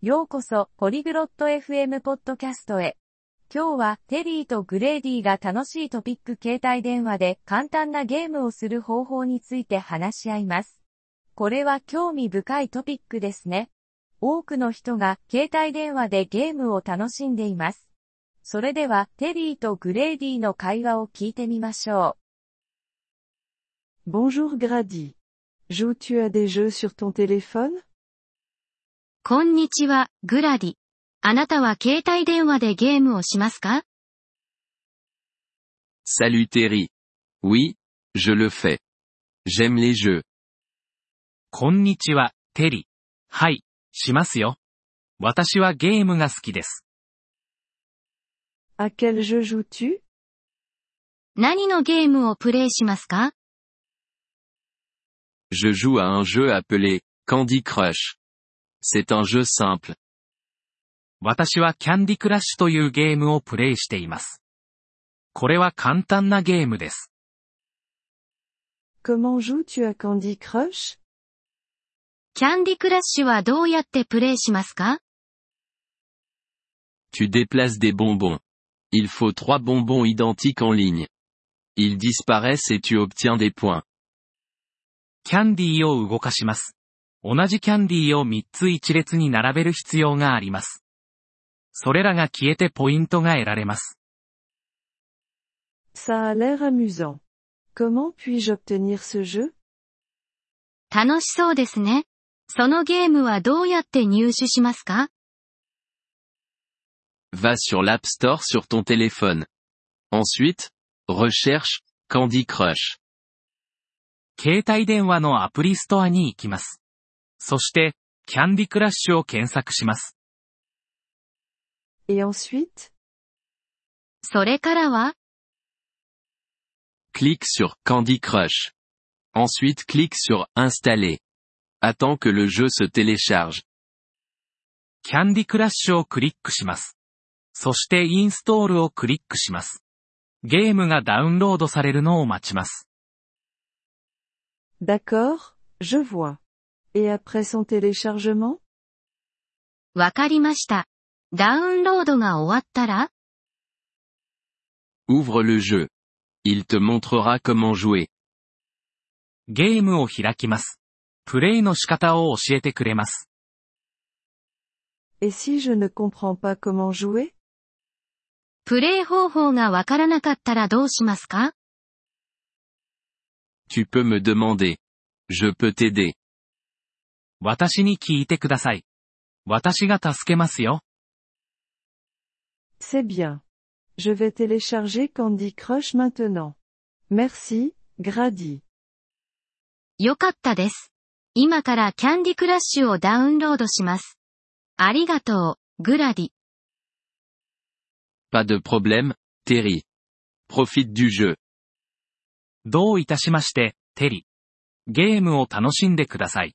ようこそ、ポリグロット FM ポッドキャストへ。今日は、テリーとグレーディが楽しいトピック携帯電話で簡単なゲームをする方法について話し合います。これは興味深いトピックですね。多くの人が携帯電話でゲームを楽しんでいます。それでは、テリーとグレーディの会話を聞いてみましょう。Bonjour Grady. Joues-tu à des jeux sur ton téléphone? こんにちは、グラディ。あなたは携帯電話でゲームをしますか Salut Terry. Oui, je le fais. J'aime les jeux. こんにちは、テリ。はい、しますよ。私はゲームが好きです。À quel jeu joues-tu? 何のゲームをプレイしますか Je joue à un jeu appelé Candy Crush. C'est un jeu simple. 私はキャンディクラッシュというゲームをプレイしています。これは簡単なゲームです。Comment joues-tu à Candy Crush? キャンディクラッシュはどうやってプレイしますか Tu déplaces des bonbons. Il faut trois bonbons identiques en ligne. Ils disparaissent et tu obtiens des points. キャンディーを動かします。 同じキャンディーを3つ一列に並べる必要があります。それらが消えてポイントが得られます。Ça a l'air amusant. Comment puis-je obtenir ce jeu? 楽しそうですね。そのゲームはどうやって入手しますか Va sur l'App Store sur ton téléphone. Ensuite, recherche Candy Crush. 携帯電話のアプリストアに行きます。そして、キャンディクラッシュを検索します。Et ensuite? それからは Clique sur Candy Crush. Ensuite clique sur Installer. Attends que le jeu se télécharge. キャンディクラッシュをクリックします。そしてインストールをクリックします。ゲームがダウンロードされるのを待ちます。D'accord, je vois. Et après son téléchargement? わかりました。ダウンロードが終わったら Ouvre le jeu. Il te montrera comment jouer. ゲームを開きます。プレイの仕方を教えてくれます。Et si je ne comprends pas comment jouer? プレイ方法がわからなかったらどうしますか Tu peux me demander. Je peux t'aider. 私に聞いてください。私が助けますよ。C'est bien. Je vais télécharger Candy Crush maintenant. Merci, Grady. よかったです。今からキャンディクラッシュをダウンロードします。ありがとう、グラディ。Pas de problème, Terry. Profite du jeu. どういたしまして、テリ。ゲームを楽しんでください。